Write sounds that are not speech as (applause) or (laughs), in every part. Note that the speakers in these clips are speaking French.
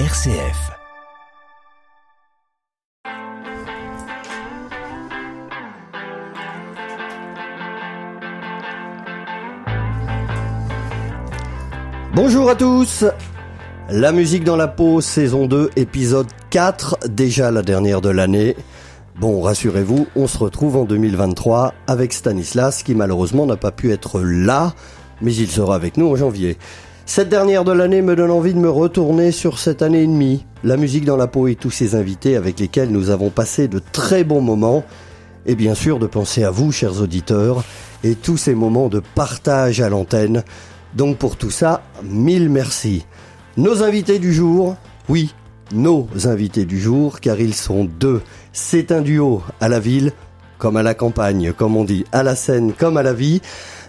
RCF. Bonjour à tous La musique dans la peau, saison 2, épisode 4, déjà la dernière de l'année. Bon, rassurez-vous, on se retrouve en 2023 avec Stanislas qui malheureusement n'a pas pu être là, mais il sera avec nous en janvier. Cette dernière de l'année me donne envie de me retourner sur cette année et demie, la musique dans la peau et tous ces invités avec lesquels nous avons passé de très bons moments, et bien sûr de penser à vous, chers auditeurs, et tous ces moments de partage à l'antenne. Donc pour tout ça, mille merci. Nos invités du jour, oui, nos invités du jour, car ils sont deux. C'est un duo à la ville comme à la campagne, comme on dit, à la scène comme à la vie.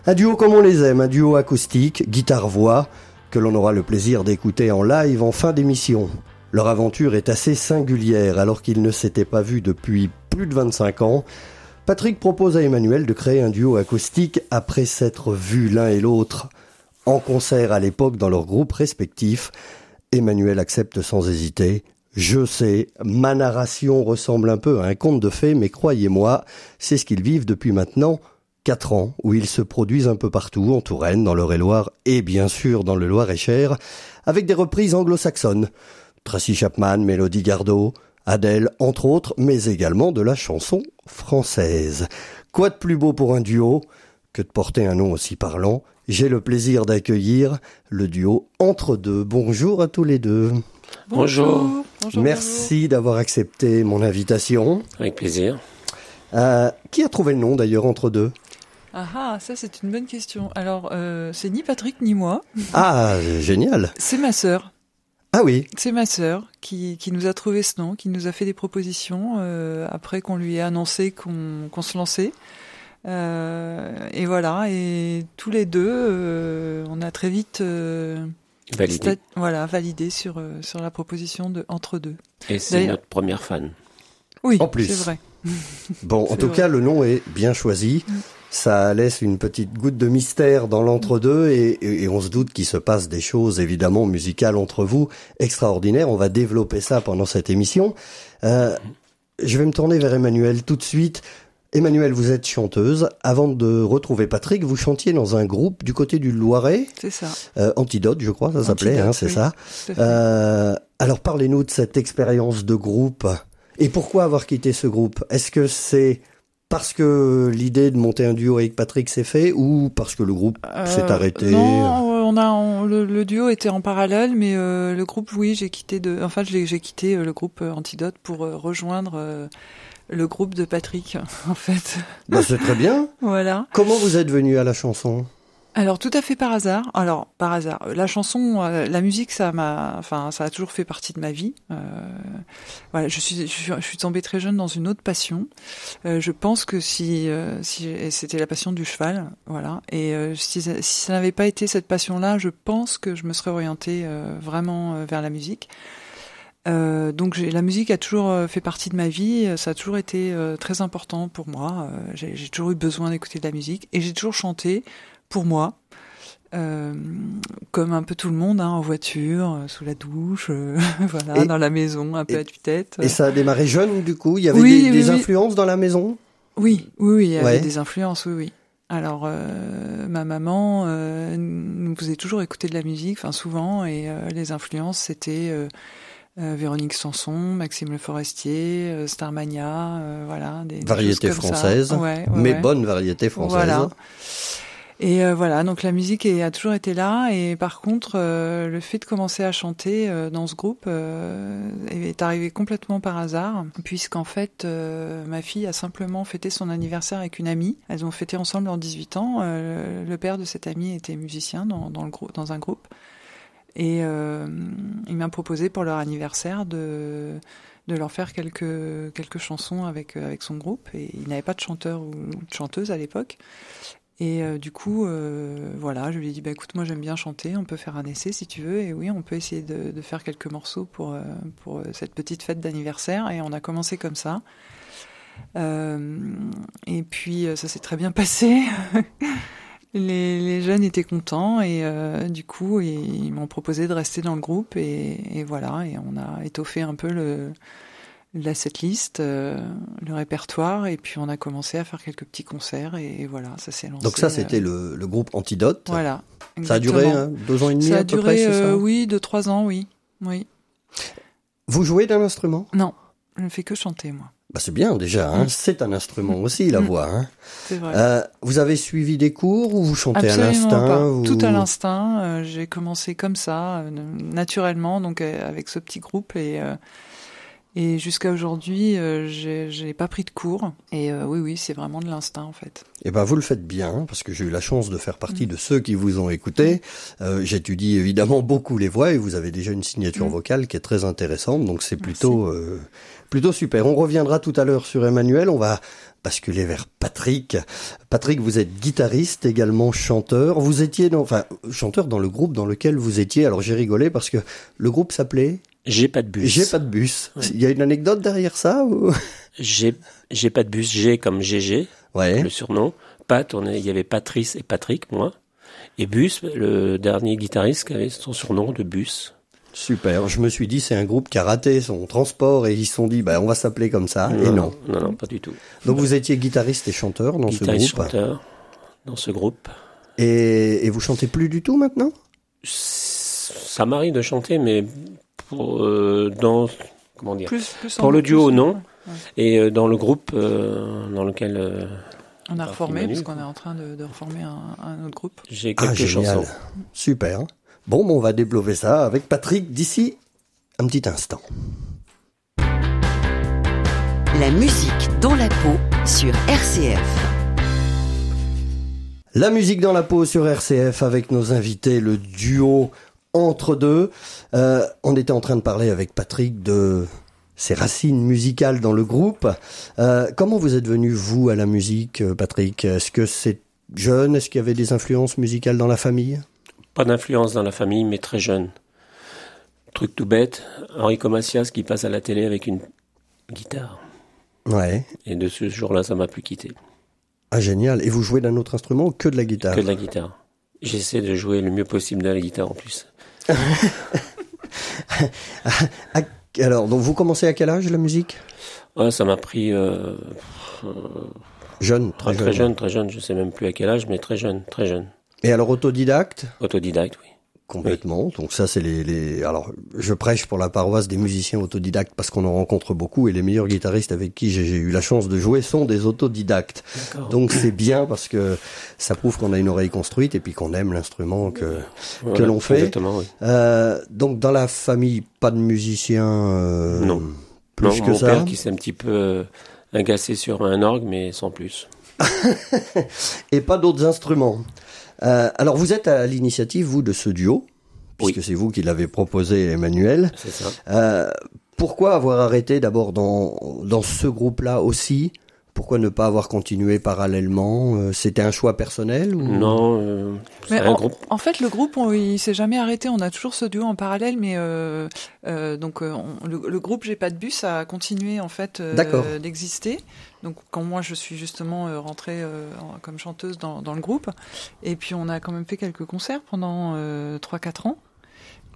Un duo comme on les aime, un duo acoustique, guitare-voix, que l'on aura le plaisir d'écouter en live en fin d'émission. Leur aventure est assez singulière alors qu'ils ne s'étaient pas vus depuis plus de 25 ans. Patrick propose à Emmanuel de créer un duo acoustique après s'être vus l'un et l'autre en concert à l'époque dans leurs groupes respectifs. Emmanuel accepte sans hésiter. Je sais, ma narration ressemble un peu à un conte de fées, mais croyez-moi, c'est ce qu'ils vivent depuis maintenant quatre ans, où ils se produisent un peu partout, en Touraine, dans l'Eure-et-Loire et bien sûr dans le Loir-et-Cher, avec des reprises anglo-saxonnes. Tracy Chapman, Mélodie Gardot, Adèle, entre autres, mais également de la chanson française. Quoi de plus beau pour un duo que de porter un nom aussi parlant? J'ai le plaisir d'accueillir le duo Entre deux. Bonjour à tous les deux. Bonjour. Bonjour. Merci d'avoir accepté mon invitation. Avec plaisir. Euh, qui a trouvé le nom d'ailleurs Entre deux? Ah ah, ça c'est une bonne question. Alors, euh, c'est ni Patrick ni moi. Ah, génial. (laughs) C'est ma sœur. Ah oui, C'est ma sœur qui, qui nous a trouvé ce nom, qui nous a fait des propositions euh, après qu'on lui ait annoncé qu'on qu'on se lançait. Euh, et voilà, et tous les deux, euh, on a très vite euh, Validé. voilà, validé sur, sur la proposition de Entre deux. Et c'est notre première fan. Oui, En plus. c'est vrai. Bon, en tout vrai. cas, le nom est bien choisi. Ça laisse une petite goutte de mystère dans l'entre-deux et, et- et on se doute qu'il se passe des choses évidemment musicales entre vous extraordinaires. On va développer ça pendant cette émission. Euh, je vais me tourner vers Emmanuel tout de suite. Emmanuel, vous êtes chanteuse. Avant de retrouver Patrick, vous chantiez dans un groupe du côté du Loiret, C'est ça. euh, Antidote, je crois, ça s'appelait, hein, c'est oui. ça. Euh, alors parlez-nous de cette expérience de groupe et pourquoi avoir quitté ce groupe? Est-ce que c'est parce que l'idée de monter un duo avec Patrick s'est fait ou parce que le groupe s'est Euh, arrêté Non, on a on- le, le duo était en parallèle, mais euh, le groupe, oui, j'ai quitté de, enfin, j'ai quitté euh, le groupe Antidote pour rejoindre euh, le groupe de Patrick, (laughs) en fait. Bah, C'est très bien. (laughs) voilà. Comment vous êtes venu à la chanson? Alors tout à fait par hasard. Alors par hasard, la chanson, euh, la musique, ça m'a, enfin, ça a toujours fait partie de ma vie. Euh, voilà, je suis, je suis, tombée très jeune dans une autre passion. Euh, je pense que si, euh, si c'était la passion du cheval, voilà. Et euh, si, si ça n'avait pas été cette passion-là, je pense que je me serais orientée euh, vraiment euh, vers la musique. Euh, donc la musique a toujours euh, fait partie de ma vie, ça a toujours été euh, très important pour moi. Euh, j'ai toujours eu besoin d'écouter de la musique et j'ai toujours chanté pour moi, euh, comme un peu tout le monde, hein, en voiture, euh, sous la douche, euh, (laughs) voilà, Et- dans la maison, un peu et- à tue-tête. Et ça a démarré jeune du coup? Il y avait Oui, des, oui, des oui. influences dans la maison? Oui, oui, oui, il y avait Ouais. des influences, oui, oui. Alors, euh, ma maman nous faisait toujours écouter de la musique, enfin souvent, et les influences, c'était Véronique Sanson, Maxime Le Forestier, Starmania, voilà. Des, des Variété choses comme ça. française, Ouais, ouais, mais bonne variété française. Voilà. Et euh, voilà, donc la musique a toujours été là. Et par contre, euh, le fait de commencer à chanter euh, dans ce groupe est arrivé complètement par hasard, puisqu'en fait, ma fille a simplement fêté son anniversaire avec une amie. Elles ont fêté ensemble leurs 18 ans. Le père de cette amie était musicien dans, un groupe. Et il m'a proposé pour leur anniversaire de leur faire quelques chansons avec son groupe et il n'avait pas de chanteur ou de chanteuse à l'époque et euh, du coup, euh, voilà, je lui ai dit, bah, écoute, moi j'aime bien chanter, on peut faire un essai si tu veux, et oui, on peut essayer de, faire quelques morceaux pour, euh, pour cette petite fête d'anniversaire, et on a commencé comme ça. Et puis ça s'est très bien (laughs) passé. les, les jeunes étaient contents. Et du coup ils m'ont proposé de rester dans le groupe. Et voilà. Et on a étoffé un peu le la setlist, euh, le répertoire et puis on a commencé à faire quelques petits concerts et, et voilà ça s'est lancé. Donc ça euh, c'était le, le groupe Antidote. voilà. Ça a duré hein, deux ans et demi Ça à a peu duré près, euh, ça oui deux trois ans oui oui Vous jouez d'un instrument? Non je ne fais que chanter moi bah, C'est bien déjà, hein. Mm. c'est un instrument aussi la Mm. voix. Hein. c'est vrai. Euh, vous avez suivi des cours ou vous chantez à l'instinct Tout à l'instinct. euh, j'ai commencé comme ça, euh, naturellement, donc euh, avec ce petit groupe et euh, et jusqu'à aujourd'hui, euh, j'ai pas pris de cours. Et euh, oui, oui, c'est vraiment de l'instinct en fait. Eh ben, vous le faites bien, parce que j'ai eu la chance de faire Mm. partie de ceux qui vous ont écouté. Euh, J'étudie évidemment beaucoup les voix et vous avez déjà une signature Mm. vocale qui est très intéressante, donc c'est plutôt euh, plutôt super. On reviendra tout à l'heure sur Emmanuel. On va basculer vers Patrick. Patrick, vous êtes guitariste, également chanteur. Vous étiez dans, enfin, chanteur dans le groupe dans lequel vous étiez. Alors j'ai rigolé parce que le groupe s'appelait J'ai pas de bus. J'ai pas de bus. Ouais. Il y a une anecdote derrière ça ou... J'ai j'ai pas de bus. G comme GG, Ouais. le surnom. Pat, on est- il y avait Patrice et Patrick, moi. Et Bus, le dernier guitariste qui avait son surnom de Bus. Super. Je me suis dit, c'est un groupe qui a raté son transport et ils se sont dit, bah, on va s'appeler comme ça. Et non. Non, non, pas du tout. Donc vous étiez guitariste et chanteur dans guitariste ce groupe. chanteur dans ce groupe. Et, et vous chantez plus du tout maintenant? Ça m'arrive de chanter, mais pour, euh, dans comment dire Plus, plus Pour en- le duo, plus- non. Ouais. Et euh, dans le groupe euh, dans lequel euh, On a reformé parce qu'on est en train de, de reformer un, un autre groupe. j'ai Ah, quelques génial. chansons. Super. Bon, on va développer ça avec Patrick d'ici un petit instant. La musique dans la peau sur RCF. La musique dans la peau sur RCF avec nos invités, le duo entre deux. Euh, on était en train de parler avec Patrick de ses racines musicales dans le groupe. Euh, comment vous êtes venu, vous, à la musique, euh, Patrick? Est-ce que c'est jeune? Est-ce qu'il y avait des influences musicales dans la famille? Pas d'influence dans la famille, mais très jeune. Truc tout bête, Enrico Macias qui passe à la télé avec une guitare. Ouais. Et de ce jour-là, ça m'a plus quitté. Ah, génial. Et vous jouez d'un autre instrument ou que de la guitare? Que de la guitare. J'essaie de jouer le mieux possible de la guitare en plus. (laughs) Alors, donc vous commencez à quel âge la musique? Ouais, ça m'a pris euh, Jeune, très, très, jeune, très jeune. Je sais même plus à quel âge, mais très jeune, très jeune. Et alors autodidacte Autodidacte, oui. Complètement. Donc ça, c'est les, les. Alors, je prêche pour la paroisse des musiciens autodidactes parce qu'on en rencontre beaucoup et les meilleurs guitaristes avec qui j'ai eu la chance de jouer sont des autodidactes. D'accord. Donc c'est bien parce que ça prouve qu'on a une oreille construite et puis qu'on aime l'instrument que. Voilà, l'on fait. Exactement, oui. Euh, donc dans la famille, pas de musiciens. euh, Non. Plus Non, que mon ça. père qui s'est un petit peu euh, agacé sur un orgue, mais sans plus. (laughs) et pas d'autres instruments. Euh, alors vous êtes à l'initiative, vous, de ce duo, puisque Oui. c'est vous qui l'avez proposé, Emmanuel. C'est ça. Euh, pourquoi avoir arrêté d'abord dans, dans ce groupe-là aussi Pourquoi ne pas avoir continué parallèlement Euh, C'était un choix personnel ou... Non, euh, Mais un en, groupe. en fait, le groupe, on, il s'est jamais arrêté. On a toujours ce duo en parallèle, mais euh, euh, donc on- le, le groupe J'ai pas de bus a continué en fait euh, d'exister. Donc quand moi je suis justement euh, rentrée euh, en- comme chanteuse dans, dans le groupe, et puis on a quand même fait quelques concerts pendant euh, 3-4 ans.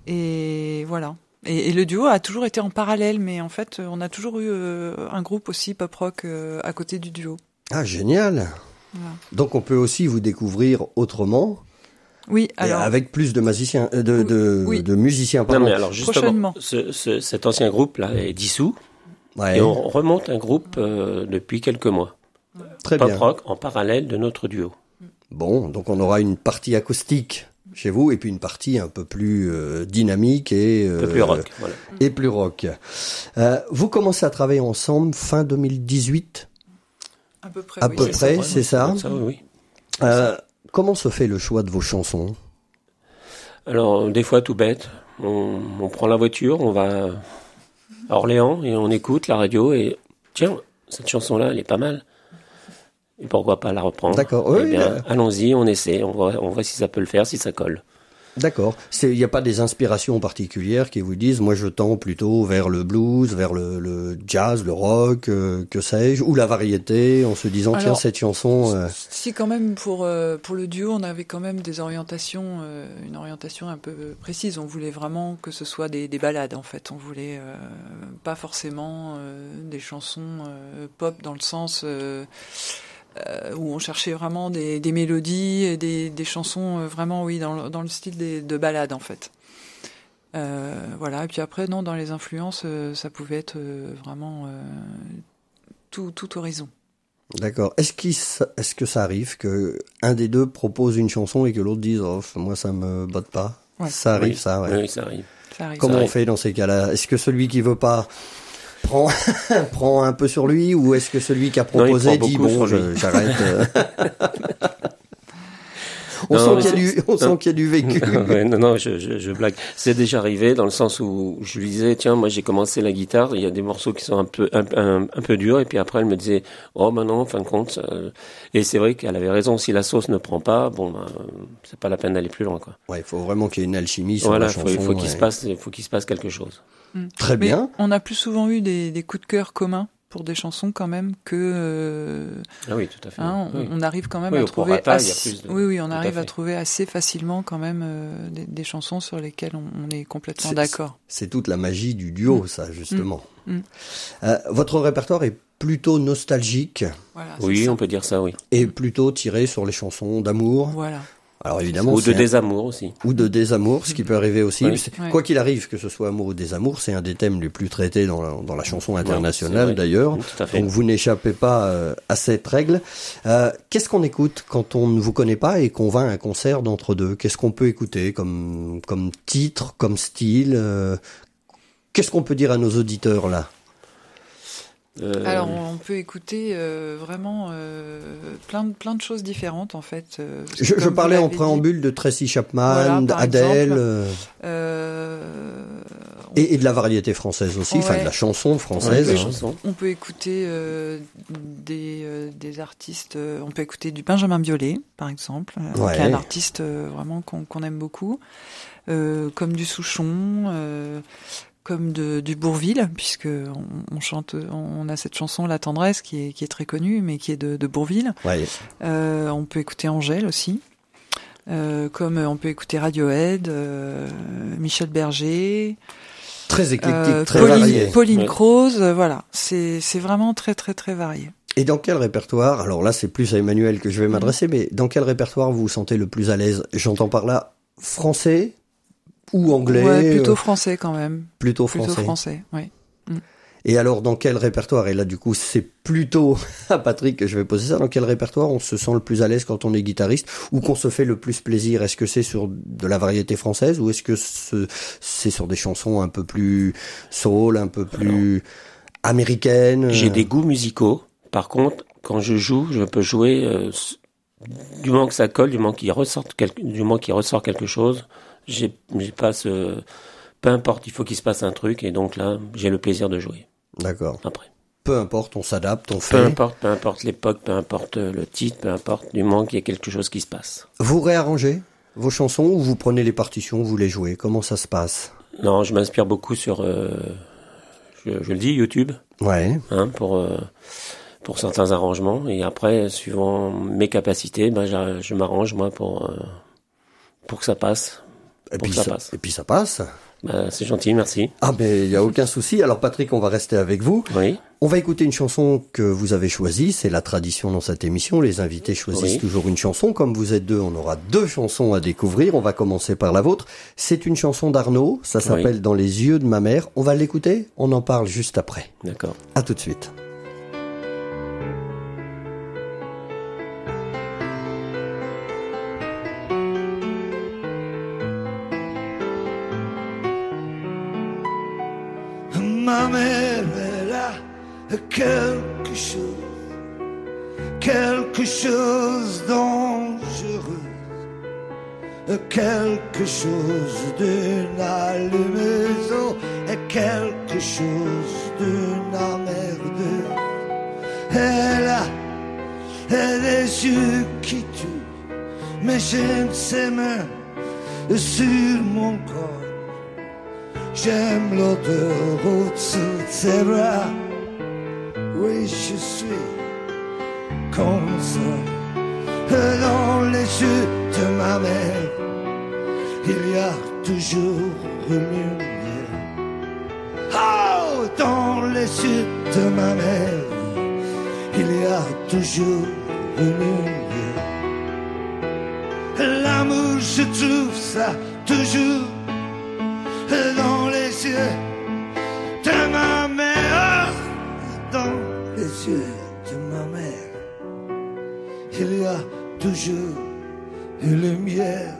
Et voilà. Et, et le duo a toujours été en parallèle, mais en fait, on a toujours eu euh, un groupe aussi pop rock euh, à côté du duo. Ah, génial Voilà. Donc on peut aussi vous découvrir autrement, Oui, alors avec plus de musiciens, euh, de, de, Oui. de musiciens. Non, Pardon. mais alors justement, Prochainement. ce, ce- cet ancien groupe-là est dissous Ouais, et on remonte un groupe euh, depuis quelques mois. très Pop bien. rock en parallèle de notre duo. Bon, donc on aura une partie acoustique chez vous et puis une partie un peu plus euh, dynamique et euh, plus rock. Voilà. et plus rock. Euh, vous commencez à travailler ensemble fin 2018. à peu près. à oui, peu c'est près, ça. c'est ça? Ça, oui, oui. Euh, comment se fait le choix de vos chansons? Alors, des fois, tout bête, on, on prend la voiture, on va à Orléans et on écoute la radio et tiens, cette chanson-là, elle est pas mal. Et pourquoi pas la reprendre D'accord, Eh bien, allons-y, on essaie, on voit, on voit si ça peut le faire, si ça colle. D'accord. Il n'y a pas des inspirations particulières qui vous disent, moi je tends plutôt vers le blues, vers le, le jazz, le rock, euh, que sais-je, ou la variété, en se disant, tiens, Alors, cette chanson... euh, Si quand même pour euh, pour le duo, on avait quand même des orientations, euh, une orientation un peu précise. On voulait vraiment que ce soit des, des balades en fait. On voulait euh, pas forcément euh, des chansons euh, pop dans le sens euh, où on cherchait vraiment des, des mélodies et des, des chansons euh, vraiment oui dans, le- dans le style des, de balades en fait. Euh, voilà. Et puis après non dans les influences, euh, ça pouvait être euh, vraiment euh, tout tout horizon. D'accord. Est-ce qu'il s- est-ce que ça arrive que un des deux propose une chanson et que l'autre dise, oh, moi ça me botte pas? Ouais. Ça arrive, Oui. ça, ouais. Oui, ça arrive. Ça arrive. Comment on arrive. fait dans ces cas-là? Est-ce que celui qui veut pas prend (laughs) prend un peu sur lui ou est-ce que celui qui a proposé dit bon j'arrête euh. (laughs) On Non, sent qu'il y a c'est- du on sent qu'il y a du vécu. (laughs) Ouais, non, non, je, je, je blague. C'est déjà arrivé dans le sens où je lui disais, tiens, moi j'ai commencé la guitare, il y a des morceaux qui sont un peu un, un, un peu durs, et puis après elle me disait, oh ben non, en fin de compte, ça- et c'est vrai qu'elle avait raison. Si la sauce ne prend pas, bon, ben, c'est pas la peine d'aller plus loin, quoi. Ouais, il faut vraiment qu'il y ait une alchimie sur Voilà, la faut- chanson. il faut qu'il ouais. se passe, il faut qu'il se passe quelque chose. Très Mais bien. on a plus souvent eu des, des coups de cœur communs pour des chansons quand même que euh, Ah oui, tout à fait. hein, on, Oui. on arrive quand même Oui, à trouver assez- de- oui oui on à arrive à, trouver assez facilement quand même euh, des, des chansons sur lesquelles on, on est complètement d'accord. C'est toute la magie du duo, ça, justement. Mm. Mm. Euh, votre répertoire est plutôt nostalgique Voilà, Oui, ça. on peut dire ça, oui. et plutôt tiré sur les chansons d'amour. Voilà. Alors évidemment, Ou de un- désamour aussi. ou de désamour, ce qui peut arriver aussi. Oui. C'est- Ouais. Quoi qu'il arrive, que ce soit amour ou désamour, c'est un des thèmes les plus traités dans la, dans la chanson internationale d'ailleurs. Tout à fait. Donc vous n'échappez pas euh, à cette règle. Euh, Qu'est-ce qu'on écoute quand on ne vous connaît pas et qu'on va à un concert d'entre deux Qu'est-ce qu'on peut écouter comme, comme titre, comme style euh, Qu'est-ce qu'on peut dire à nos auditeurs là? Euh, Alors on peut écouter euh, vraiment euh, plein de plein de choses différentes en fait. euh, je, parlais en dit, préambule de Tracy Chapman, Voilà, d'Adèle et, et de la variété française aussi, enfin Ouais. de la chanson française. hein. chansons. On peut écouter euh, des, euh, des artistes. euh, on peut écouter du Benjamin Biolay, par exemple, euh, Ouais. qui est un artiste euh, vraiment qu'on aime beaucoup, euh, comme du Souchon, euh, comme de, du Bourville, puisque on, on chante, on a cette chanson La tendresse qui est, qui est très connue, mais qui est de, de Bourville. Ouais. Euh, on peut écouter Angèle aussi. Euh, comme on peut écouter Radiohead, euh, Michel Berger, Très éclectique, euh, très Pauline, varié. Pauline Ouais. Croze, euh, voilà, c'est c'est vraiment très très très varié. Et dans quel répertoire Alors là, c'est plus à Emmanuel que je vais Mhm. m'adresser, mais dans quel répertoire vous vous sentez le plus à l'aise? J'entends par là français ou anglais ouais, plutôt euh, français quand même, plutôt plutôt français. français, oui. Et alors, dans quel répertoire Et là, du coup, c'est plutôt (laughs) à Patrick que je vais poser ça. Dans quel répertoire on se sent le plus à l'aise quand on est guitariste ou qu'on se fait le plus plaisir? Est-ce que c'est sur de la variété française ou est-ce que ce- c'est sur des chansons un peu plus soul, un peu plus américaines J'ai des goûts musicaux. Par contre, quand je joue, je peux jouer euh, du moment que ça colle, du moment qu'il ressorte quelque, du moment qu'il ressort quelque chose. J'ai, pas ce, peu importe, il faut qu'il se passe un truc et donc là, j'ai le plaisir de jouer. D'accord. Après, Peu importe, on s'adapte, on peu fait. importe, peu importe l'époque, peu importe le titre, peu importe, du moment qu'il y a quelque chose qui se passe. Vous réarrangez vos chansons ou vous prenez les partitions, vous les jouez? Comment ça se passe? Non, je m'inspire beaucoup sur, euh, je, je le dis, YouTube. Ouais. hein, pour euh, pour certains arrangements et après suivant mes capacités ben je m'arrange moi pour euh, pour que ça passe Et Pour puis, que ça ça, passe. et puis ça passe. Ben, c'est gentil merci Ah mais il y a aucun souci. Alors Patrick, on va rester avec vous. oui On va écouter une chanson que vous avez choisie. C'est la tradition dans cette émission. Les invités choisissent Oui. toujours une chanson. Comme vous êtes deux, on aura deux chansons à découvrir. On va commencer par la vôtre. C'est une chanson d'Arnaud. Ça s'appelle Dans les yeux de ma mère. On va l'écouter. On en parle juste après. d'accord À tout de suite. Quelque chose dangereux, quelque chose d'une allumeuse et quelque chose d'une emmerdeuse. Elle a des yeux qui tuent, mais ne sais même sur mon corps. J'aime l'autoroute sous tes bras. Oui, je suis Dans les yeux de ma mère, il y a toujours lumière. Oh, dans les yeux de ma mère, il y a toujours lumière. L'amour, je trouve ça toujours dans les yeux toujours une lumière.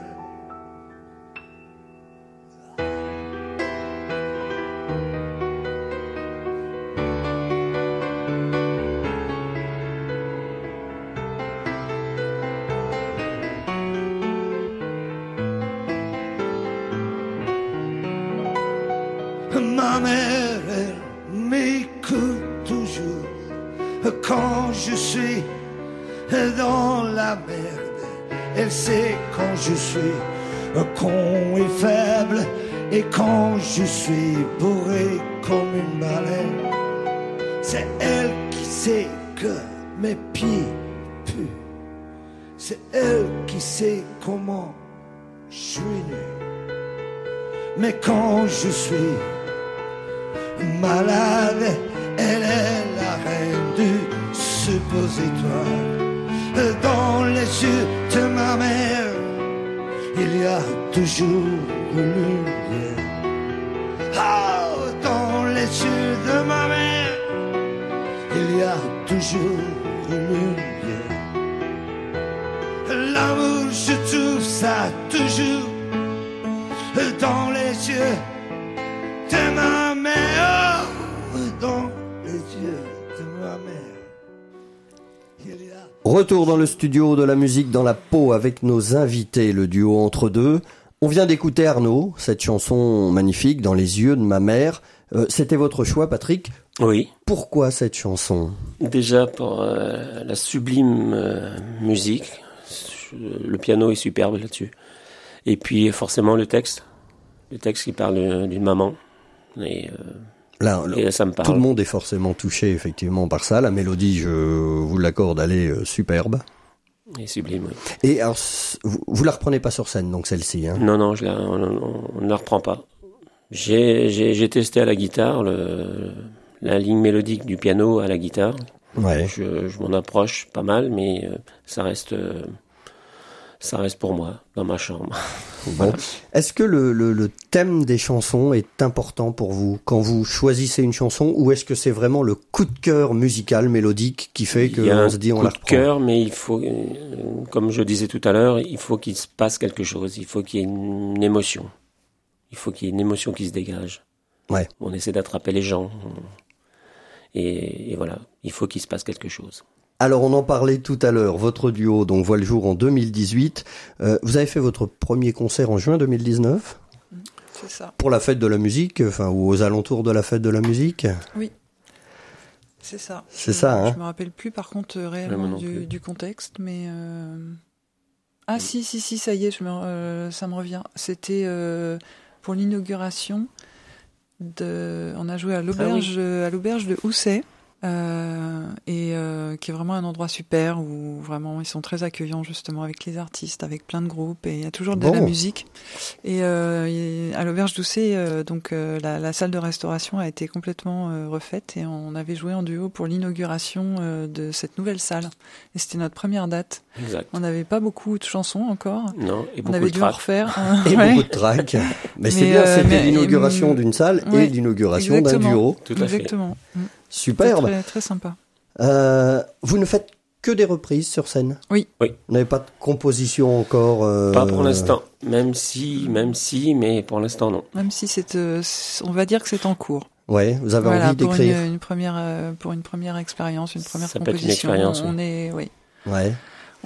Quand je suis malade, elle est la reine du suppositoire. Dans les yeux de ma mère, il y a toujours une lumière. Ah, dans les yeux de ma mère, il y a toujours une lumière. L'amour, je trouve ça toujours dans les yeux de ma mère, dans les yeux de ma mère. Retour dans le studio de la musique dans la peau avec nos invités, le duo entre deux. On vient d'écouter Arnaud, cette chanson magnifique dans les yeux de ma mère. Euh, C'était votre choix, Patrick? Oui. Pourquoi cette chanson? Déjà pour euh, la sublime euh, musique. Le piano est superbe là-dessus. Et puis forcément le texte. Le texte qui parle d'une maman. Et, euh, Là, et ça me parle. tout le monde est forcément touché effectivement par ça. La mélodie, je vous l'accorde, elle est euh, superbe. Et sublime, oui. Et alors, vous, la reprenez pas sur scène, donc celle-ci. Hein? Non, non, je la, on, ne la reprend pas. J'ai, testé à la guitare le, la ligne mélodique du piano à la guitare. ouais. Je, je m'en approche pas mal, mais euh, ça reste, ça reste pour moi dans ma chambre. (laughs) Bon. Est-ce que le, le, le thème des chansons est important pour vous quand vous choisissez une chanson ou est-ce que c'est vraiment le coup de cœur musical, mélodique qui fait Il y a qu'on un se dit on coup la de reprend? cœur, mais il faut, euh, comme je disais tout à l'heure, il faut qu'il se passe quelque chose. Il faut qu'il y ait une émotion. Il faut qu'il y ait une émotion qui se dégage. Ouais. On essaie d'attraper les gens. Et, et voilà, il faut qu'il se passe quelque chose. Alors on en parlait tout à l'heure, votre duo donc voit le jour en 2018. Euh, vous avez fait votre premier concert en juin 2019 C'est ça. pour la fête de la musique, enfin ou aux alentours de la fête de la musique? C'est ça. C'est Je- ça, hein. Je me rappelle plus par contre euh, réellement du, contexte, mais euh... ah si si si ça y est, je me, euh, ça me revient. C'était euh, pour l'inauguration de. On a joué à l'auberge à l'auberge de Housset. Euh, et euh, qui est vraiment un endroit super où vraiment ils sont très accueillants justement avec les artistes, avec plein de groupes et il y a toujours de la musique. Et euh, à l'auberge euh, donc euh, la, la salle de restauration a été complètement euh, refaite et on avait joué en duo pour l'inauguration euh, de cette nouvelle salle. Et c'était notre première date. Exact. On n'avait pas beaucoup de chansons encore. Non, et On beaucoup avait de dû en refaire. hein. (laughs) Et Ouais. beaucoup de tracks. Mais, (laughs) c'est bien, c'était l'inauguration hum, d'une salle et l'inauguration d'un duo. Tout à fait. Exactement. Mm. Superbe. Très, très sympa. Euh, vous ne faites que des reprises sur scène? Oui. Oui. Vous n'avez pas de composition encore euh, Pas pour l'instant. Même si, même si, mais pour l'instant non. Même si c'est, euh, on va dire que c'est en cours. Ouais, vous avez voilà, envie pour une, d'écrire. une première, euh, pour une première expérience, une première Ça peut être une composition. expérience, on oui. est, oui. Ouais.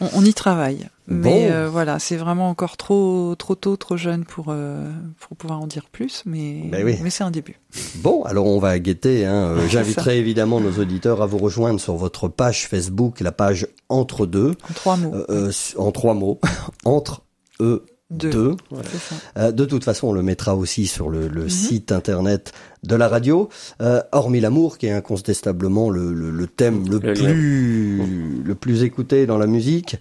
On, on y travaille, Bon. mais euh, voilà, c'est vraiment encore trop trop tôt, trop jeune pour euh, pour pouvoir en dire plus, mais Ben oui. mais c'est un début. Bon, alors on va guetter. Hein. Euh, (laughs) J'inviterai évidemment nos auditeurs à vous rejoindre sur votre page Facebook, la page Entre deux, En trois mots. euh, en trois mots. (laughs) Entre eux Deux. 2. Voilà. C'est ça. De toute façon, on le mettra aussi sur le, le Mhm. site internet de la radio. Euh, hormis l'amour, qui est incontestablement le, le, le thème le, Le lien. plus le plus écouté dans la musique.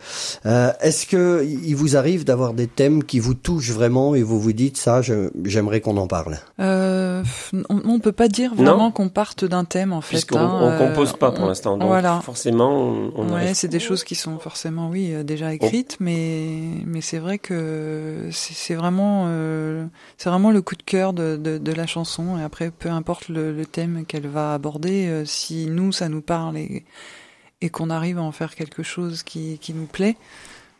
Euh, Est-ce que il vous arrive d'avoir des thèmes qui vous touchent vraiment et vous vous dites ça, j'aimerais qu'on en parle? Euh, on, on peut pas dire vraiment qu'on parte d'un thème en fait. Puisqu'on hein, on euh, compose pas pour l'instant, donc Voilà. forcément, on, on Ouais, arrive- c'est des choses qui sont forcément, oui, euh, déjà écrites, mais mais c'est vrai que c'est c'est vraiment euh, c'est vraiment le coup de cœur de, de, de la chanson. Et après, peu importe le, thème qu'elle va aborder, euh, si nous ça nous parle et qu'on arrive à en faire quelque chose qui nous plaît,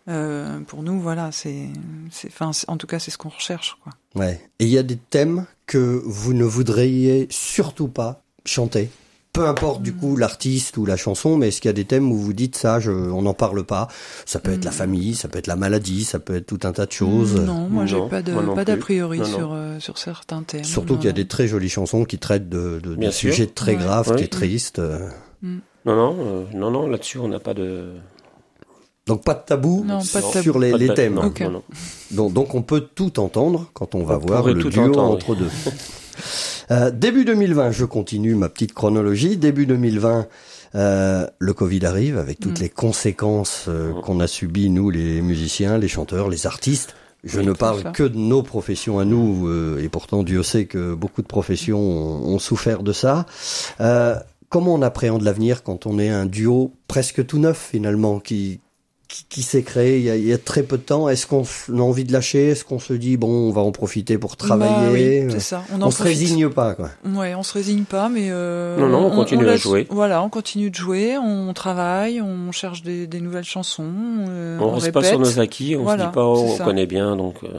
euh, pour nous, voilà, c'est en tout cas c'est ce qu'on recherche. Ouais. Et il y a des thèmes que vous ne voudriez surtout pas chanter? Peu importe du coup l'artiste ou la chanson, mais est-ce qu'il y a des thèmes où vous dites ça, je, on n'en parle pas? Ça peut être la Mm. famille, ça peut être la maladie, ça peut être tout un tas de choses. Non, moi j'ai pas d'a priori Non, non. sur euh, sur certains thèmes. Surtout qu'il y a des très jolies chansons qui traitent de, de, sujets très Ouais. graves, Ouais. très tristes. euh. Non, non, euh, non, non, là-dessus, on n'a pas de. Donc pas de tabou Non, pas de tabou. sur les, pas de les thèmes. non, Ok. non, non. Donc, donc on peut tout entendre quand on va On voir le tout duo entendre, entre deux. (laughs) Euh, début 2020, je continue ma petite chronologie. Début 2020, euh, le Covid arrive avec toutes Mm. les conséquences euh, Mm. qu'on a subies, nous, les musiciens, les chanteurs, les artistes. Je Oui, ne parle que de nos professions à nous, euh, et pourtant Dieu sait que beaucoup de professions ont, ont souffert de ça. Euh, comment on appréhende l'avenir quand on est un duo presque tout neuf finalement, qui, qui, qui s'est créé il y, a, il y a très peu de temps Est-ce qu'on on a envie de lâcher? Est-ce qu'on se dit bon, on va en profiter pour Bah travailler oui, c'est ça. On, On se résigne pas, quoi. Ouais, on se résigne pas, mais euh, Non, non, on continue à laisse- jouer. Voilà, on continue de jouer, on travaille, on cherche des, des nouvelles chansons, euh, On on, reste répète. pas sur nos acquis, on Voilà, se dit pas, oh, on ça. connaît bien, donc euh,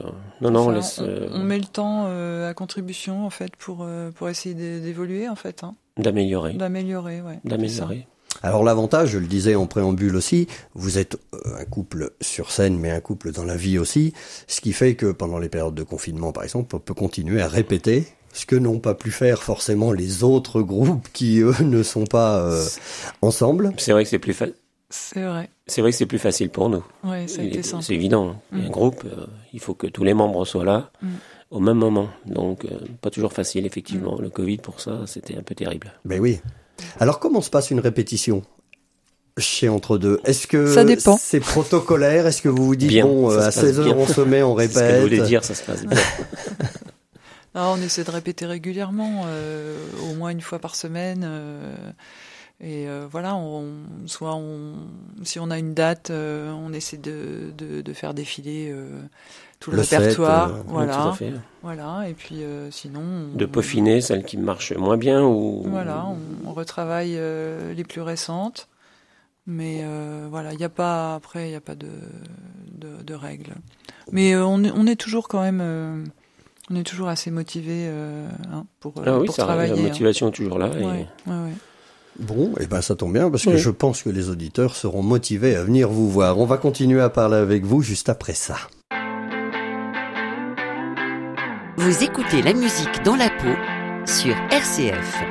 non, non, on laisse on, euh, on met le temps euh, à contribution en fait pour euh, pour essayer d'é- d'évoluer en fait, hein, d'améliorer, d'améliorer, ouais. d'améliorer. Alors l'avantage, je le disais en préambule aussi, vous êtes euh, un couple sur scène, mais un couple dans la vie aussi, ce qui fait que pendant les périodes de confinement, par exemple, on peut continuer à répéter ce que n'ont pas pu faire forcément les autres groupes qui, eux, ne sont pas euh, ensemble. C'est vrai que c'est plus fa- ça. C'est vrai. c'est vrai que c'est plus facile pour nous. Ouais, ça a Il été est- simple. C'est évident. hein. Mm. Un groupe, euh, il faut que tous les membres soient là Mm. au même moment. Donc, euh, pas toujours facile, effectivement. Le Covid, pour ça, c'était un peu terrible. Ben oui. Alors comment se passe une répétition chez Entre deux? Est-ce que Ça dépend. c'est protocolaire? Est-ce que vous vous dites, Bien, bon, ça euh, se à passe 16 heures bien. on se met, on (laughs) ce répète dire, ça se passe bien. (laughs) Ah, on essaie de répéter régulièrement, euh, au moins une fois par semaine. euh, et euh, voilà, on, soit on, si on a une date, euh, on essaie de, de, de faire défiler euh, tout le, Le set, répertoire. euh, Oui, tout voilà, à fait. voilà. Et puis euh, sinon, on- De peaufiner celles qui marchent moins bien ou. Voilà, on, on retravaille euh, les plus récentes. Mais euh, voilà, il n'y a pas après, il n'y a pas de, de, de règles. Mais euh, on, est, on est toujours quand même, euh, on est toujours assez motivé euh, hein, pour, Ah oui, pour ça, travailler. la hein. motivation est toujours là. et- Ouais, ouais, ouais. Bon, et ben ça tombe bien parce que Oui. je pense que les auditeurs seront motivés à venir vous voir. On va continuer à parler avec vous juste après ça. Vous écoutez la musique dans la peau sur RCF.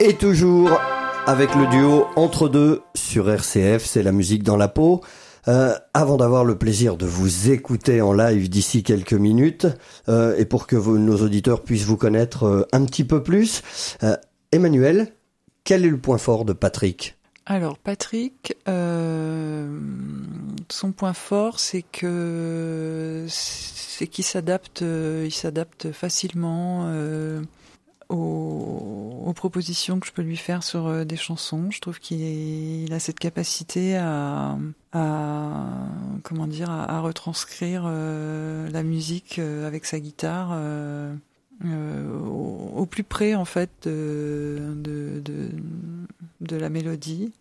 Et toujours avec le duo Entre deux sur RCF, c'est la musique dans la peau. Euh, avant d'avoir le plaisir de vous écouter en live d'ici quelques minutes, euh, et pour que nos auditeurs puissent vous connaître euh, un petit peu plus, Emmanuel, quel est le point fort de Patrick? Alors Patrick, euh, son point fort, c'est que c'est qu'il s'adapte, euh, il s'adapte facilement euh, aux, propositions que je peux lui faire sur des chansons. Je trouve qu'il a cette capacité à, comment dire, à, retranscrire la musique avec sa guitare. Euh, au, plus près en fait de, la mélodie.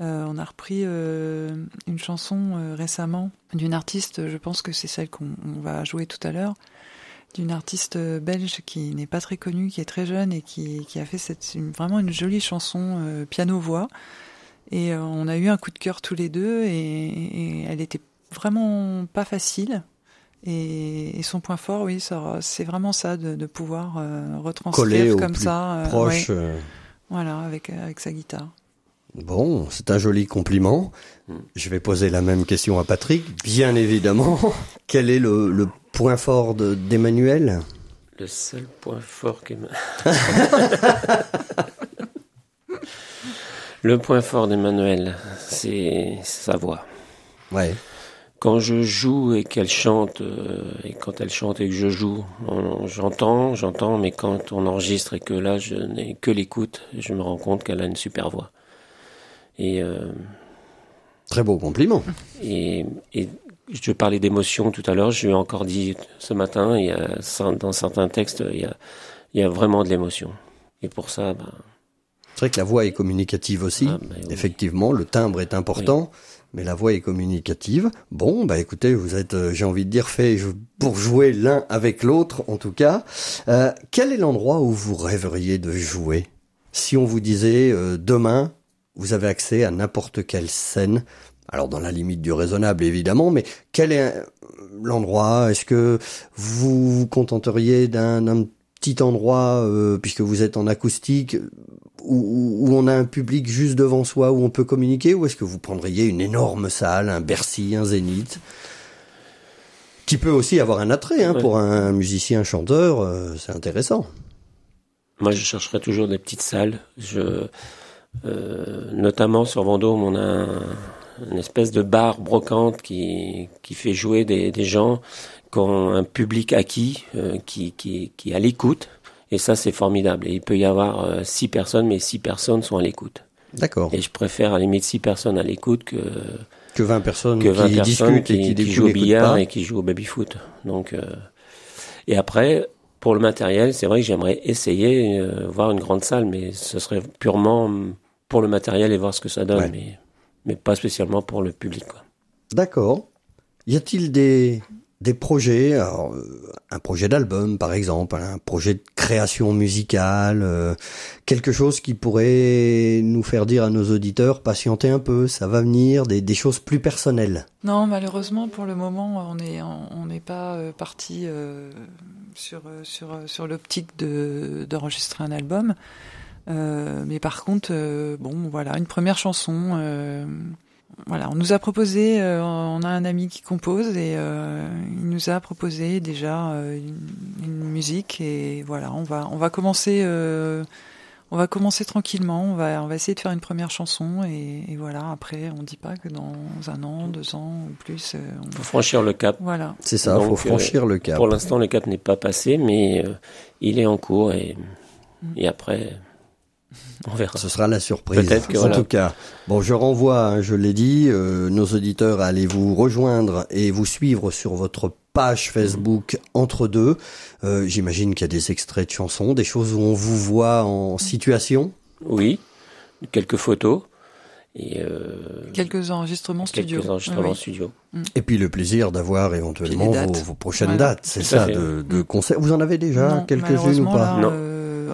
Euh, on a repris euh, une chanson récemment d'une artiste, je pense que c'est celle qu'on on va jouer tout à l'heure, d'une artiste belge qui n'est pas très connue, qui est très jeune et qui, a fait cette, vraiment une jolie chanson piano-voix. Et on a eu un coup de cœur tous les deux et, et elle était vraiment pas facile. Et, et son point fort, oui, c'est vraiment ça, de, de pouvoir euh, retranscrire Coller au comme plus ça. euh, Proche. ouais. euh, Voilà, avec, avec sa guitare. Bon, c'est un joli compliment. Je vais poser la même question à Patrick, bien évidemment. (laughs) Quel est le, le point fort de- d'Emmanuel? Le seul point fort. (laughs) Le point fort d'Emmanuel, c'est sa voix. Ouais. Quand je joue et qu'elle chante, euh, et quand elle chante et que je joue, j'entends, j'entends, mais quand on enregistre et que là je n'ai que l'écoute, je me rends compte qu'elle a une super voix. Et, euh, Très beau compliment. et, et je parlais d'émotion tout à l'heure, je lui ai encore dit ce matin, il y a, dans certains textes, il y a, il y a vraiment de l'émotion. Et pour ça, bah, C'est vrai que la voix est communicative aussi. Ah, bah oui. Effectivement, le timbre est important, mais la voix est communicative. Bon, bah écoutez, vous êtes, euh, j'ai envie de dire, fait pour jouer l'un avec l'autre, en tout cas. Euh, quel est l'endroit où vous rêveriez de jouer? Si on vous disait euh, demain, vous avez accès à n'importe quelle scène. Alors dans la limite du raisonnable évidemment, mais quel est l'endroit? Est-ce que vous vous contenteriez d'un d'un petit endroit, euh, puisque vous êtes en acoustique, où, où on a un public juste devant soi, où on peut communiquer, ou est-ce que vous prendriez une énorme salle, un Bercy, un Zénith qui peut aussi avoir un attrait hein, Ouais. pour un musicien chanteur, euh, c'est intéressant. Moi, je chercherai toujours des petites salles. Je, euh, notamment sur Vendôme, on a un- une espèce de bar brocante qui, qui fait jouer des, des gens qui ont un public acquis, euh, qui, qui, qui est à l'écoute. Et ça, c'est formidable. Et il peut y avoir euh, six personnes, mais six personnes sont à l'écoute. D'accord. Et je préfère à la limite six personnes à l'écoute que, Que 20 personnes que 20 qui personnes discutent qui, et qui, jouent au billard et qui jouent au baby-foot. Donc, euh, et après, pour le matériel, c'est vrai que j'aimerais essayer, euh, voir une grande salle, mais ce serait purement pour le matériel et voir ce que ça donne, Ouais. mais, mais pas spécialement pour le public. D'accord. Y a-t-il des, des projets, euh, un projet d'album par exemple, un projet de création musicale, euh, quelque chose qui pourrait nous faire dire à nos auditeurs, patientez un peu, ça va venir, des, choses plus personnelles. Non, malheureusement, pour le moment, on n'est pas euh, parti sur, l'optique de- d'enregistrer un album. Mais par contre, bon, voilà, une première chanson. Voilà, on nous a proposé, euh, on a un ami qui compose et euh, il nous a proposé déjà euh, une, une musique et voilà, on va on va commencer. euh, on va commencer tranquillement, on va, on va essayer de faire une première chanson et, et voilà, après on dit pas que dans un an, deux ans ou plus, euh, on- Faut franchir le cap. voilà. C'est ça, Donc, faut franchir le cap. Pour l'instant, le cap n'est pas passé, mais euh, il est en cours et, et après, (laughs) on verra. Ce sera la surprise. Peut-être que en voilà. tout cas, bon, je renvoie, hein, je l'ai dit, euh, nos auditeurs à aller vous rejoindre et vous suivre sur votre page Facebook entre deux. Euh, J'imagine qu'il y a des extraits de chansons, des choses où on vous voit en situation? Oui, quelques photos et euh, Quelques enregistrements studio. quelques enregistrements Oui, oui. studio. Et puis le plaisir d'avoir éventuellement vos, prochaines dates, c'est ça, fait. de, de concerts. Vous en avez déjà quelques-unes ou pas? là, Non.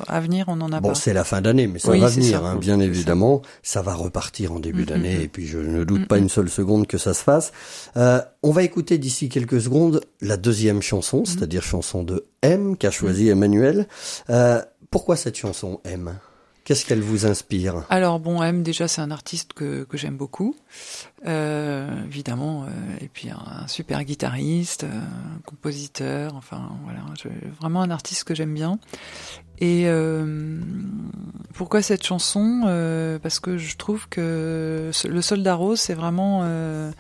À venir, on n'en a Bon, pas. c'est la fin d'année, mais ça Oui, va venir, ça. hein, bien évidemment. Ça. va repartir en début Mm, d'année, mm, et puis je ne doute Mm, pas mm. une seule seconde que ça se fasse. Euh, on va écouter d'ici quelques secondes la deuxième chanson, Mm. c'est-à-dire chanson de M qu'a choisi Emmanuel. Euh, pourquoi cette chanson M? Qu'est-ce qu'elle vous inspire? Alors bon, M déjà c'est un artiste que, que j'aime beaucoup, euh, évidemment, euh, et puis un, un super guitariste, euh, compositeur, enfin voilà, je- vraiment un artiste que j'aime bien. Et euh, pourquoi cette chanson? Euh, Parce que je trouve que le Soldat Rose c'est vraiment euh,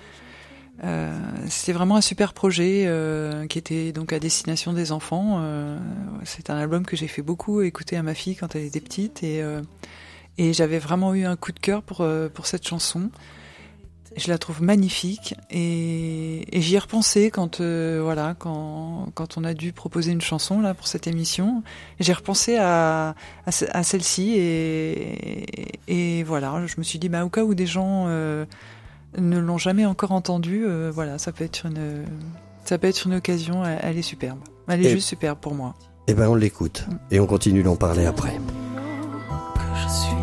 euh, c'était vraiment un super projet euh, qui était donc à destination des enfants. Euh, c'est un album que j'ai fait beaucoup écouter à ma fille quand elle était petite et et j'avais vraiment eu un coup de cœur pour pour cette chanson. Je la trouve magnifique et, et j'y ai repensé quand euh, voilà quand quand on a dû proposer une chanson là pour cette émission. J'ai repensé à à, ce- à celle-ci et, et voilà je me suis dit bah au cas où des gens euh, ne l'ont jamais encore entendue, euh, voilà ça peut être une ça peut être une occasion. Elle, elle est superbe. Elle est Et- juste superbe pour moi. Eh ben, on l'écoute, et on continue d'en parler après. que je suis.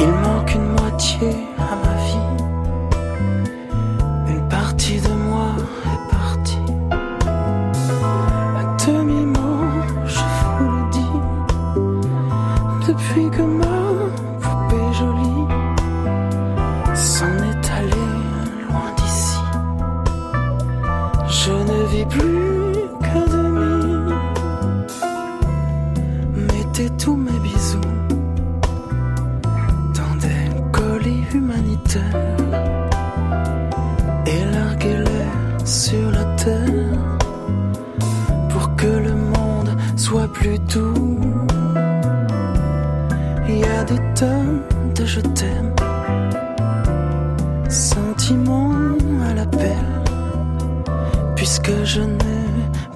Il manque une moitié à ma et larguer l'air sur la terre pour que le monde soit plus doux. Il y a des tonnes de je t'aime, sentiments à l'appel, puisque je n'ai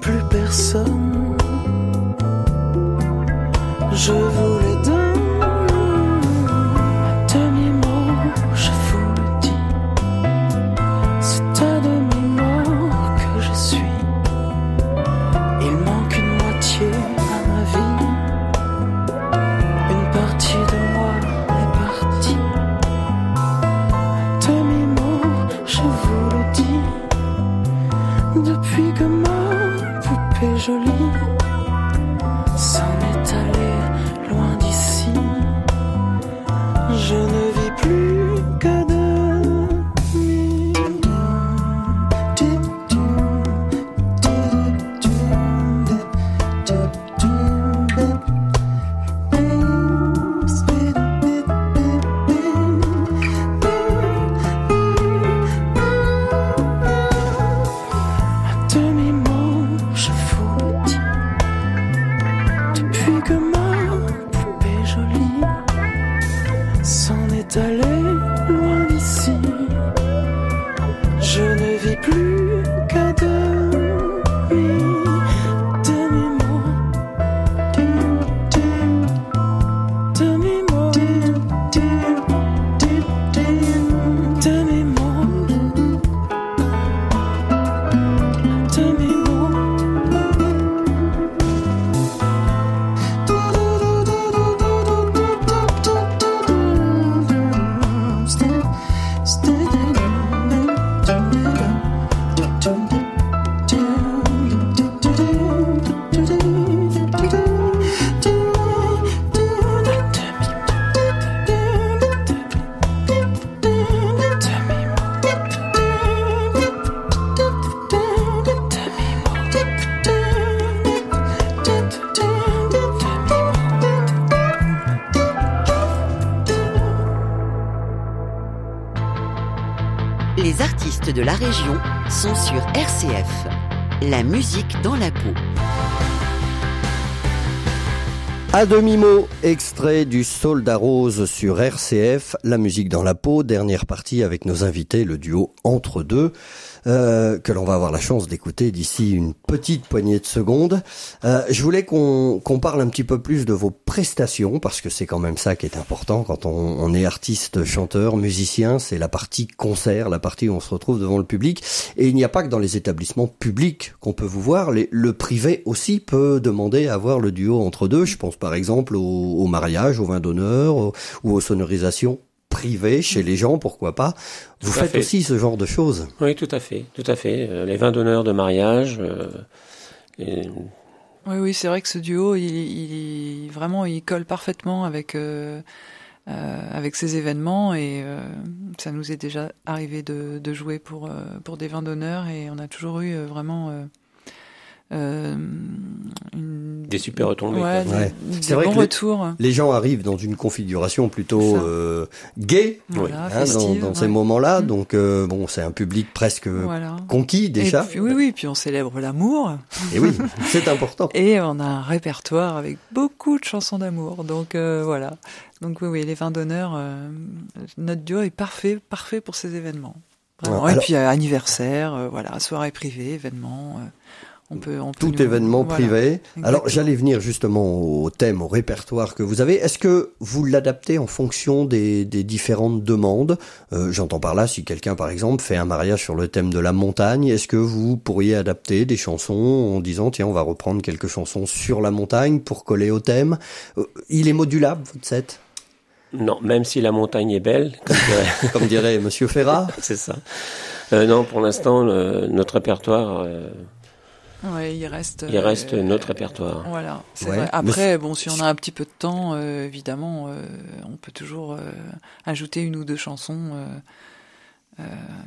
plus personne. Je vous je ne vis plus À demi-mot, extrait du Soldat Rose sur RCF, la musique dans la peau, dernière partie avec nos invités, le duo Entre deux, euh, que l'on va avoir la chance d'écouter d'ici une petite poignée de secondes. Euh, je voulais qu'on parle un petit peu plus de vos prestations, parce que c'est quand même ça qui est important quand on, on est artiste, chanteur, musicien, c'est la partie concert, la partie où on se retrouve devant le public. Et il n'y a pas que dans les établissements publics qu'on peut vous voir, les- le privé aussi peut demander à voir le duo entre deux. Je pense par exemple au, au mariage, au vin d'honneur, ou aux sonorisations privées chez les gens, pourquoi pas. Vous Tout faites fait. aussi ce genre de choses. Oui, tout à fait, tout à fait. Euh, Les vins d'honneur de mariage. euh, et- Oui, oui, c'est vrai que ce duo, il, il- vraiment, il colle parfaitement avec euh, euh, avec ces événements et euh, ça nous est déjà arrivé de, de jouer pour euh, pour des vins d'honneur et on a toujours eu euh, vraiment euh, une, Des super retombées, ouais, quoi. des, Ouais. des C'est vrai bons que les- retours. Les gens arrivent dans une configuration plutôt euh, gay Voilà, hein, dans, festive, dans ces ouais. moments-là. Mm. Donc euh, bon, c'est un public presque Voilà. conquis déjà. Et puis, oui, oui, puis on célèbre l'amour Et oui, c'est important. (laughs) et on a un répertoire avec beaucoup de chansons d'amour. Donc euh, voilà. Donc oui, oui, les vins d'honneur, euh, notre duo est parfait, parfait pour ces événements. Vraiment. Et alors- puis euh, anniversaire, euh, voilà, soirée privée, événement. On peut, on peut Tout nous- événement voilà. privé. exactement. Alors j'allais venir justement au thème, au répertoire que vous avez. Est-ce que vous l'adaptez en fonction des, des différentes demandes? Euh, J'entends par là, si quelqu'un par exemple fait un mariage sur le thème de la montagne, est-ce que vous pourriez adapter des chansons en disant tiens on va reprendre quelques chansons sur la montagne pour coller au thème? Euh, Il est modulable votre set, Non, même si la montagne est belle, comme dirait- (laughs) comme dirait Monsieur Ferrat. (laughs) c'est ça. Euh, non, pour l'instant, notre répertoire, euh, Ouais, il reste. il euh, reste notre répertoire. Voilà, c'est Ouais, vrai. Après, bon, si on a un petit peu de temps, euh, évidemment, euh, on peut toujours euh, ajouter une ou deux chansons euh,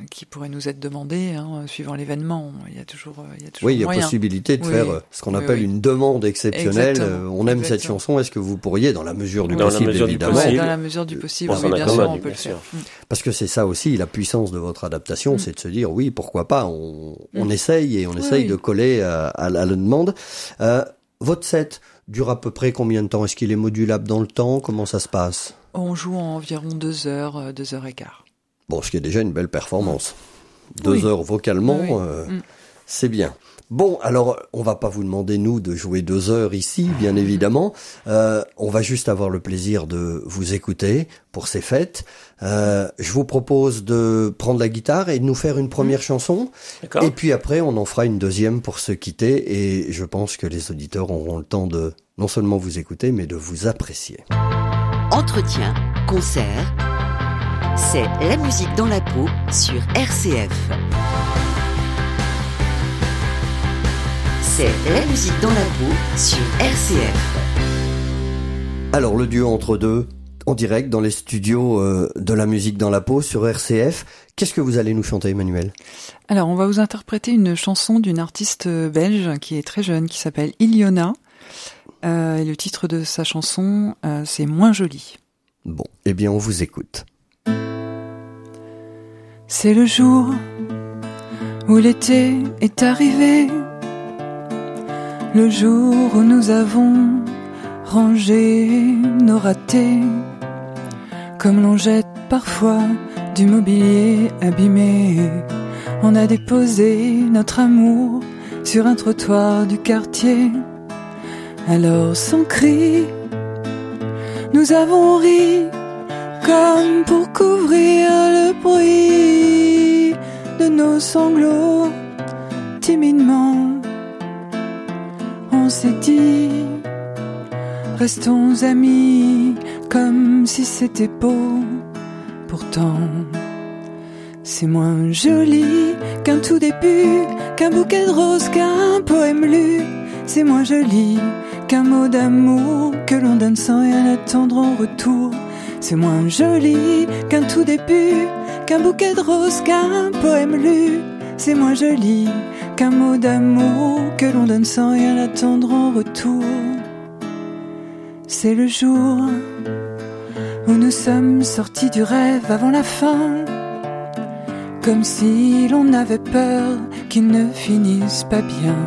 qui pourraient nous être demandées, hein, suivant l'événement. Il y a toujours, euh, il y a toujours Oui, il y a moyen. possibilité de Oui. faire euh, ce qu'on Oui, appelle oui. une demande exceptionnelle. Exactement. On aime cette chanson. Est-ce que vous pourriez, dans la mesure du Dans la possible, évidemment, dans la mesure du possible, bien sûr, on peut le bien faire. Mm. parce que c'est ça aussi la puissance de votre adaptation, Mm. c'est de se dire oui, pourquoi pas, on, on Mm. essaye et on essaye oui. de coller à, à la à la demande. Euh, votre set dure à peu près combien de temps? Est-ce qu'il est modulable dans le temps? Comment ça se passe? On joue en environ deux heures, deux heures et quart. Bon, ce qui est déjà une belle performance. Deux Oui. heures vocalement, Oui, euh, Mm. c'est bien. Bon, alors, on va pas vous demander, nous, de jouer deux heures ici, bien évidemment. (laughs) Euh, on va juste avoir le plaisir de vous écouter pour ces fêtes. Euh, je vous propose de prendre la guitare et de nous faire une première chanson. D'accord Et puis après, on en fera une deuxième pour se quitter. Et je pense que les auditeurs auront le temps de non seulement vous écouter, mais de vous apprécier. Entretien, concert, c'est la musique dans la peau sur RCF. C'est la musique dans la peau sur RCF. Alors le duo entre deux, en direct dans les studios euh, de la musique dans la peau sur RCF. Qu'est-ce que vous allez nous chanter, Emmanuel? Alors, on va vous interpréter une chanson d'une artiste euh, belge qui est très jeune, qui s'appelle Iliona. Euh, et le titre de sa chanson, euh, c'est Moins joli. Bon, eh bien on vous écoute. C'est le jour où l'été est arrivé, le jour où nous avons rangé nos ratés, comme l'on jette parfois du mobilier abîmé. On a déposé notre amour sur un trottoir du quartier. Alors sans cri, nous avons ri comme pour couvrir le bruit de nos sanglots. Timidement, on s'est dit, restons amis comme si c'était beau. Pourtant, c'est moins joli qu'un tout début, qu'un bouquet de roses, qu'un poème lu. C'est moins joli qu'un mot d'amour que l'on donne sans rien attendre en retour. C'est moins joli qu'un tout début, qu'un bouquet de roses, qu'un poème lu. C'est moins joli qu'un mot d'amour que l'on donne sans rien attendre en retour. C'est le jour où nous sommes sortis du rêve avant la fin, comme si l'on avait peur qu'il ne finisse pas bien.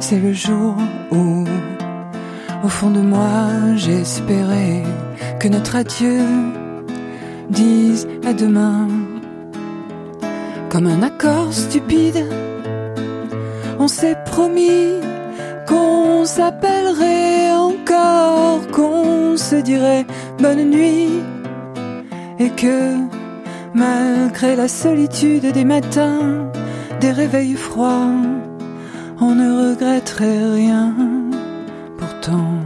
C'est le jour où, au fond de moi, j'espérais que notre adieu dise à demain. Comme un accord stupide, on s'est promis qu'on s'appellerait encore, qu'on se dirait bonne nuit et que malgré la solitude des matins, des réveils froids, on ne regretterait rien. Pourtant,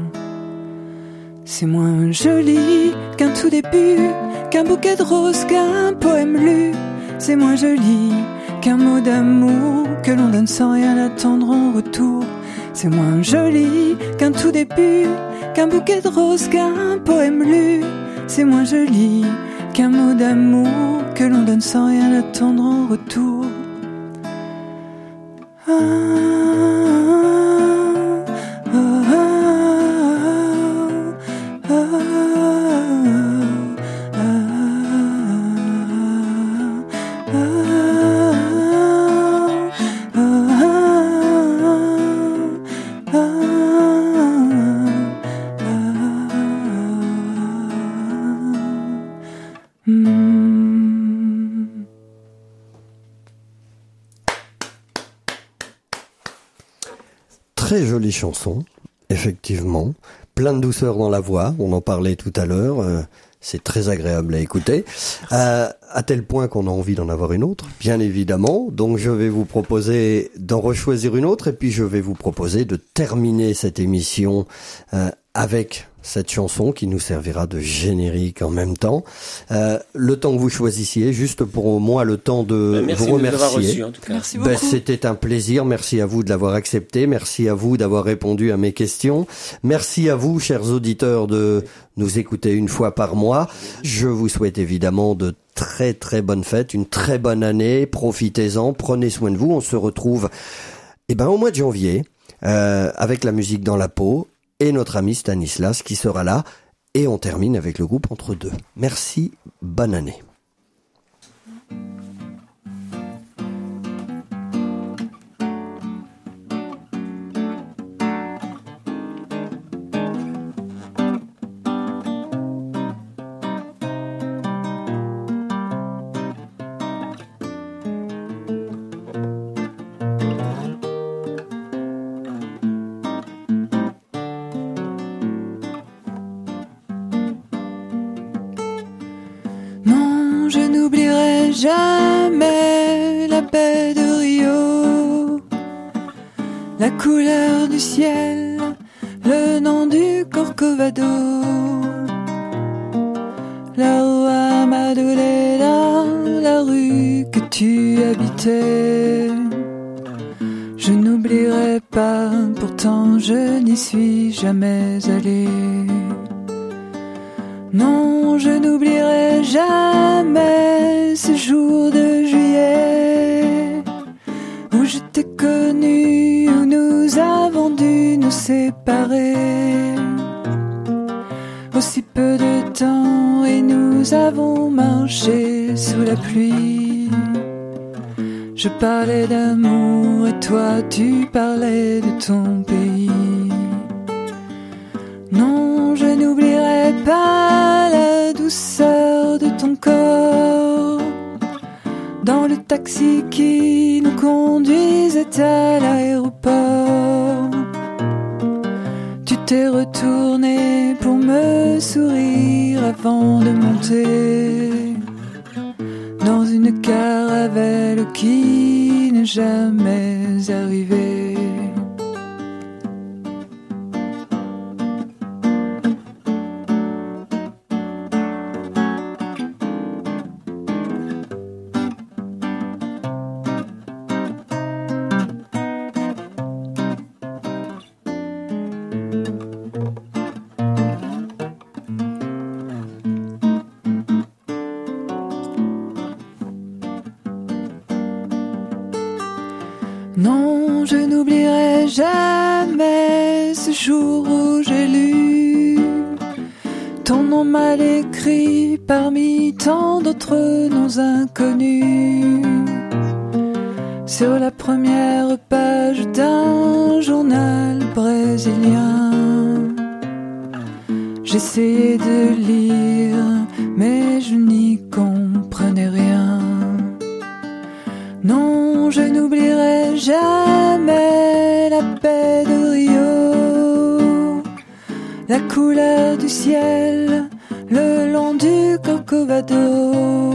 c'est moins joli qu'un tout début, qu'un bouquet de roses, qu'un poème lu. C'est moins joli qu'un mot d'amour que l'on donne sans rien attendre en retour. C'est moins joli qu'un tout début, qu'un bouquet de roses, qu'un poème lu. C'est moins joli qu'un mot d'amour que l'on donne sans rien attendre en retour. Ah, chanson, effectivement. Plein de douceur dans la voix, on en parlait tout à l'heure. euh, c'est très agréable à écouter, Euh, à tel point qu'on a envie d'en avoir une autre, bien évidemment. Donc je vais vous proposer d'en rechoisir une autre, et puis je vais vous proposer de terminer cette émission euh, avec cette chanson qui nous servira de générique en même temps. Euh, le temps que vous choisissiez, juste pour moi le temps de Ben, Merci vous de nous avoir remercier. reçus, en tout cas. Merci Ben. C'était un plaisir. Merci à vous de l'avoir accepté. Merci à vous d'avoir répondu à mes questions. Merci à vous, chers auditeurs, de nous écouter une fois par mois. Je vous souhaite évidemment de très très bonnes fêtes, une très bonne année. Profitez-en, prenez soin de vous. On se retrouve eh ben, au mois de janvier euh, avec la musique dans la peau et notre ami Stanislas qui sera là. Et on termine avec le groupe Entre deux. Merci, bonne année. Nous séparer. Aussi peu de temps et nous avons marché sous la pluie. Je parlais d'amour et toi tu parlais de ton pays. Non, je n'oublierai pas la douceur de ton corps dans le taxi qui nous conduisait à l'aéroport. T'es retourné pour me sourire avant de monter dans une caravelle qui n'est jamais arrivée. Écrit parmi tant d'autres noms inconnus. Sur la première page d'un journal brésilien, j'essayais de lire, mais je n'y comprenais rien. Non, je n'oublierai jamais la paix de Rio, la couleur du ciel le long du Corcovado,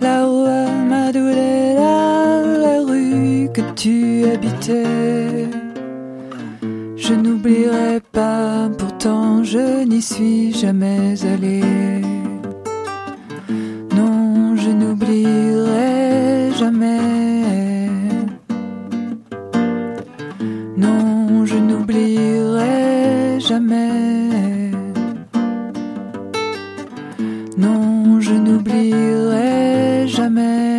la rue Amadoulela, la rue que tu habitais. Je n'oublierai pas, pourtant je n'y suis jamais allé. Non, je n'oublierai jamais. N'oublierai jamais.